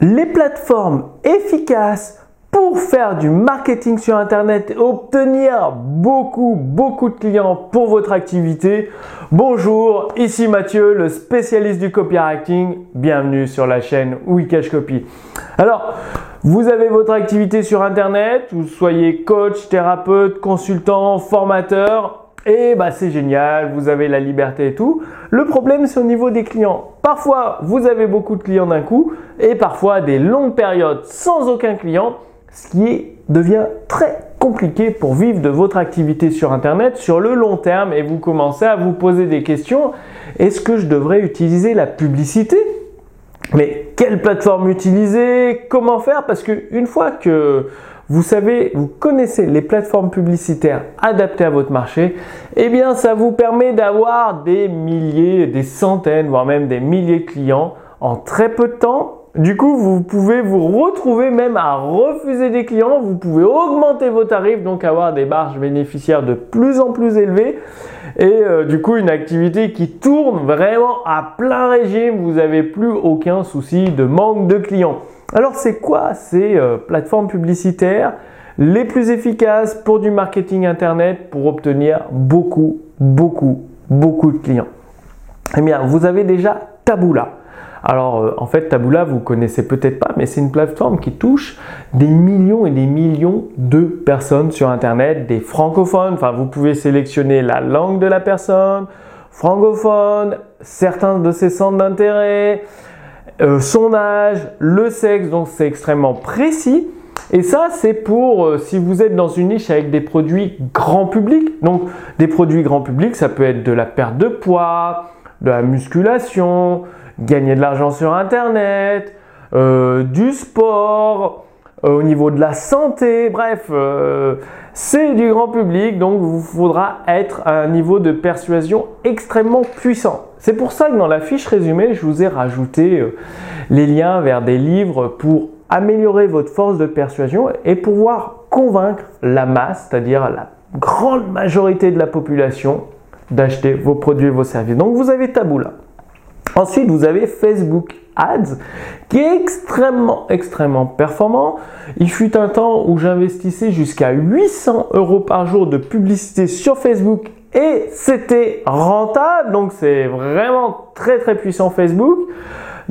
les plateformes efficaces pour faire du marketing sur Internet et obtenir beaucoup, beaucoup de clients pour votre activité. Bonjour, ici Mathieu, le spécialiste du copywriting. Bienvenue sur la chaîne Wikash Copy. Alors, vous avez votre activité sur Internet, vous soyez coach, thérapeute, consultant, formateur, et bah c'est génial, vous avez la liberté et tout. Le problème c'est au niveau des clients. Parfois vous avez beaucoup de clients d'un coup et parfois des longues périodes sans aucun client, ce qui devient très compliqué pour vivre de votre activité sur Internet sur le long terme et vous commencez à vous poser des questions. Est-ce que je devrais utiliser la publicité? Mais quelle plateforme utiliser? Comment faire? Parce qu'une fois que vous savez, vous connaissez les plateformes publicitaires adaptées à votre marché, eh bien ça vous permet d'avoir des milliers, des centaines, voire même des milliers de clients en très peu de temps. Du coup, vous pouvez vous retrouver même à refuser des clients, vous pouvez augmenter vos tarifs, donc avoir des marges bénéficiaires de plus en plus élevées et euh, du coup une activité qui tourne vraiment à plein régime, vous n'avez plus aucun souci de manque de clients. Alors c'est quoi ces euh, plateformes publicitaires les plus efficaces pour du marketing internet pour obtenir beaucoup, beaucoup, beaucoup de clients? Eh bien, vous avez déjà Taboola. Alors euh, en fait Taboola vous connaissez peut-être pas mais c'est une plateforme qui touche des millions et des millions de personnes sur internet, des francophones, enfin vous pouvez sélectionner la langue de la personne, francophone, certains de ses centres d'intérêt, euh, son âge, le sexe, donc c'est extrêmement précis. Et ça, c'est pour euh, si vous êtes dans une niche avec des produits grand public. Donc, des produits grand public, ça peut être de la perte de poids, de la musculation, gagner de l'argent sur Internet, euh, du sport, au niveau de la santé, bref, c'est du grand public, donc vous faudra être à un niveau de persuasion extrêmement puissant. C'est pour ça que dans la fiche résumée, je vous ai rajouté euh, les liens vers des livres pour améliorer votre force de persuasion et pouvoir convaincre la masse, c'est-à-dire la grande majorité de la population, d'acheter vos produits et vos services. Donc vous avez Taboola. Ensuite, vous avez Facebook Ads qui est extrêmement, extrêmement performant. Il fut un temps où j'investissais jusqu'à 800 euros par jour de publicité sur Facebook et c'était rentable. Donc c'est vraiment très, très puissant Facebook.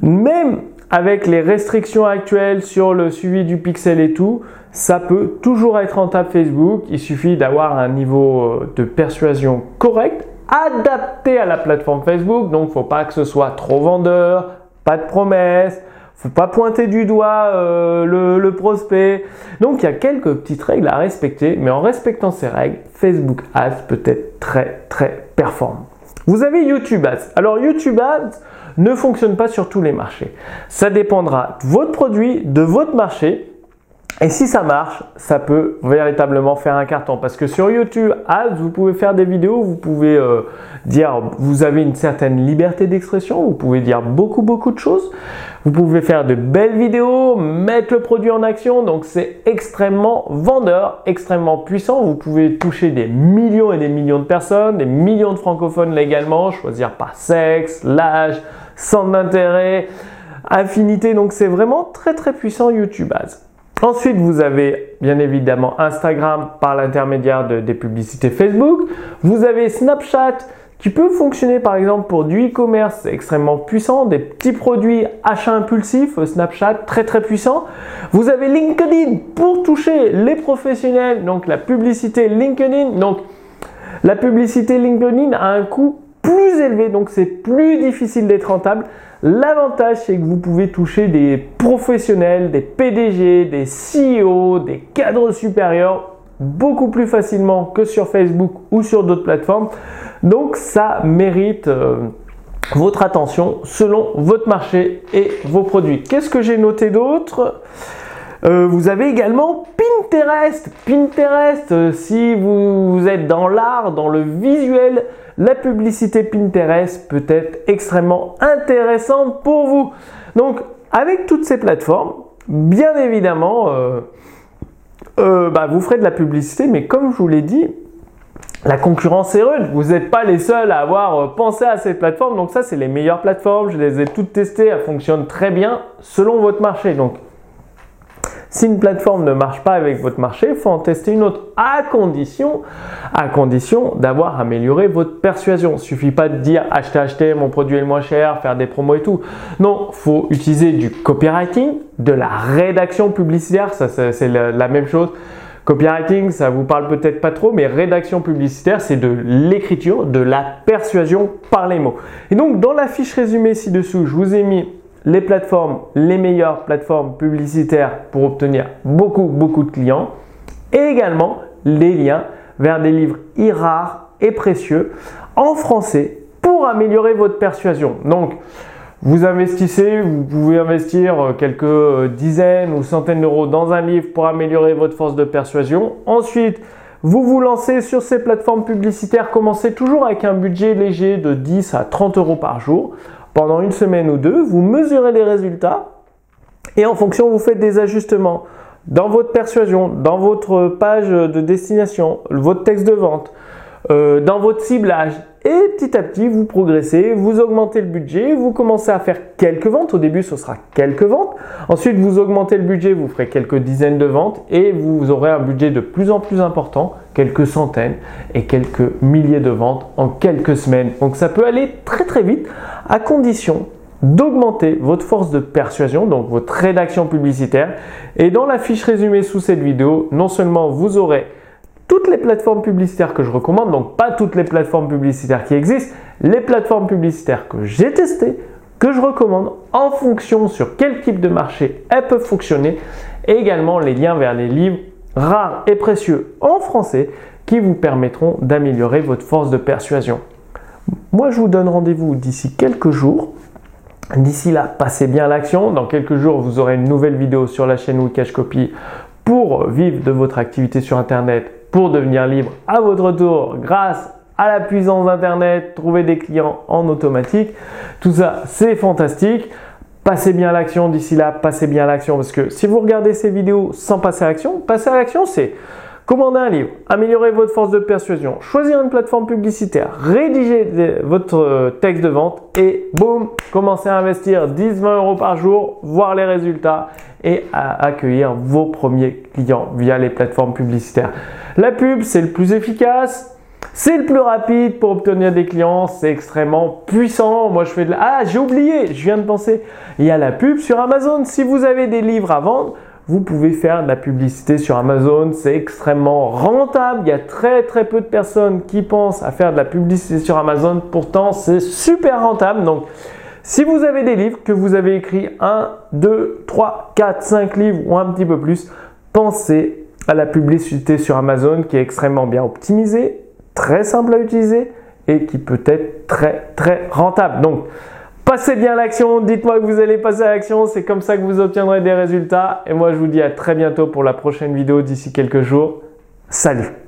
Même avec les restrictions actuelles sur le suivi du pixel et tout, ça peut toujours être rentable Facebook. Il suffit d'avoir un niveau euh, de persuasion correct, adapté à la plateforme Facebook. Donc, faut pas que ce soit trop vendeur, pas de promesses, faut pas pointer du doigt euh, le, prospect. Donc il y a quelques petites règles à respecter, mais en respectant ces règles, Facebook Ads peut être très très performant. Vous avez YouTube Ads. Alors YouTube Ads ne fonctionne pas sur tous les marchés. Ça dépendra de votre produit, de votre marché et si ça marche, ça peut véritablement faire un carton. Parce que sur YouTube Ads, vous pouvez faire des vidéos, vous pouvez euh, dire, vous avez une certaine liberté d'expression, vous pouvez dire beaucoup, beaucoup de choses. Vous pouvez faire de belles vidéos, mettre le produit en action. Donc c'est extrêmement vendeur, extrêmement puissant. Vous pouvez toucher des millions et des millions de personnes, des millions de francophones légalement, choisir par sexe, l'âge, centre d'intérêt, affinité. Donc c'est vraiment très, très puissant YouTube Ads. Ensuite, vous avez bien évidemment Instagram par l'intermédiaire de, des publicités Facebook. Vous avez Snapchat qui peut fonctionner par exemple pour du e-commerce extrêmement puissant, des petits produits achats impulsifs, Snapchat très très puissant. Vous avez LinkedIn pour toucher les professionnels, donc la publicité LinkedIn. Donc la publicité LinkedIn a un coût élevé, donc c'est plus difficile d'être rentable. L'avantage, c'est que vous pouvez toucher des professionnels, des PDG, des CEO, des cadres supérieurs beaucoup plus facilement que sur Facebook ou sur d'autres plateformes. Donc ça mérite euh, votre attention selon votre marché et vos produits. Qu'est-ce que j'ai noté d'autre? Euh, vous avez également Pinterest. Pinterest, euh, si vous êtes dans l'art, dans le visuel, la publicité Pinterest peut être extrêmement intéressante pour vous. Donc, avec toutes ces plateformes, bien évidemment, euh, bah, vous ferez de la publicité, mais comme je vous l'ai dit, la concurrence est rude. Vous n'êtes pas les seuls à avoir pensé à ces plateformes. Donc ça, c'est les meilleures plateformes. Je les ai toutes testées. Elles fonctionnent très bien selon votre marché. Donc, si une plateforme ne marche pas avec votre marché, il faut en tester une autre à condition, d'avoir amélioré votre persuasion. Il ne suffit pas de dire acheter, acheter, mon produit est le moins cher, faire des promos et tout. Non, faut utiliser du copywriting, de la rédaction publicitaire. C'est la même chose. Copywriting, ça vous parle peut-être pas trop, mais rédaction publicitaire, c'est de l'écriture, de la persuasion par les mots. Et donc, dans la fiche résumée ci-dessous, je vous ai mis les plateformes, les meilleures plateformes publicitaires pour obtenir beaucoup, beaucoup de clients et également les liens vers des livres rares et précieux en français pour améliorer votre persuasion. Donc, vous investissez, vous pouvez investir euh, quelques euh, dizaines ou centaines d'euros dans un livre pour améliorer votre force de persuasion. Ensuite, vous vous lancez sur ces plateformes publicitaires. Commencez toujours avec un budget léger de 10 à 30 euros par jour. Pendant une semaine ou deux, vous mesurez les résultats et en fonction, vous faites des ajustements dans votre persuasion, dans votre page de destination, votre texte de vente, euh, dans votre ciblage et petit à petit, vous progressez, vous augmentez le budget, vous commencez à faire quelques ventes. Au début, ce sera quelques ventes. Ensuite, vous augmentez le budget, vous ferez quelques dizaines de ventes et vous aurez un budget de plus en plus important, quelques centaines et quelques milliers de ventes en quelques semaines. Donc ça peut aller très très vite à condition d'augmenter votre force de persuasion, donc votre rédaction publicitaire. Et dans la fiche résumée sous cette vidéo, non seulement vous aurez toutes les plateformes publicitaires que je recommande, donc pas toutes les plateformes publicitaires qui existent, les plateformes publicitaires que j'ai testées, que je recommande en fonction sur quel type de marché elles peuvent fonctionner, et également les liens vers les livres rares et précieux en français qui vous permettront d'améliorer votre force de persuasion. Moi, je vous donne rendez-vous d'ici quelques jours. D'ici là, passez bien l'action. Dans quelques jours, vous aurez une nouvelle vidéo sur la chaîne Wikash Copy pour vivre de votre activité sur Internet pour devenir libre à votre tour grâce à la puissance d'Internet, trouver des clients en automatique. Tout ça, c'est fantastique. Passez bien l'action d'ici là, passez bien l'action parce que si vous regardez ces vidéos sans passer à l'action, passer à l'action, c'est commander un livre, améliorer votre force de persuasion, choisir une plateforme publicitaire, rédiger votre euh, texte de vente et boum, commencer à investir 10-20 euros par jour, voir les résultats et à accueillir vos premiers clients via les plateformes publicitaires. La pub, c'est le plus efficace. C'est le plus rapide pour obtenir des clients, c'est extrêmement puissant. Moi, je fais de la... Ah, j'ai oublié, je viens de penser. Il y a la pub sur Amazon. Si vous avez des livres à vendre, vous pouvez faire de la publicité sur Amazon. C'est extrêmement rentable. Il y a très très peu de personnes qui pensent à faire de la publicité sur Amazon. Pourtant, c'est super rentable. Donc, si vous avez des livres, que vous avez écrit 1, 2, 3, 4, 5 livres ou un petit peu plus, pensez à la publicité sur Amazon qui est extrêmement bien optimisée, très simple à utiliser et qui peut être très très rentable. Donc, passez bien l'action, dites-moi que vous allez passer à l'action, c'est comme ça que vous obtiendrez des résultats. Et moi, je vous dis à très bientôt pour la prochaine vidéo d'ici quelques jours. Salut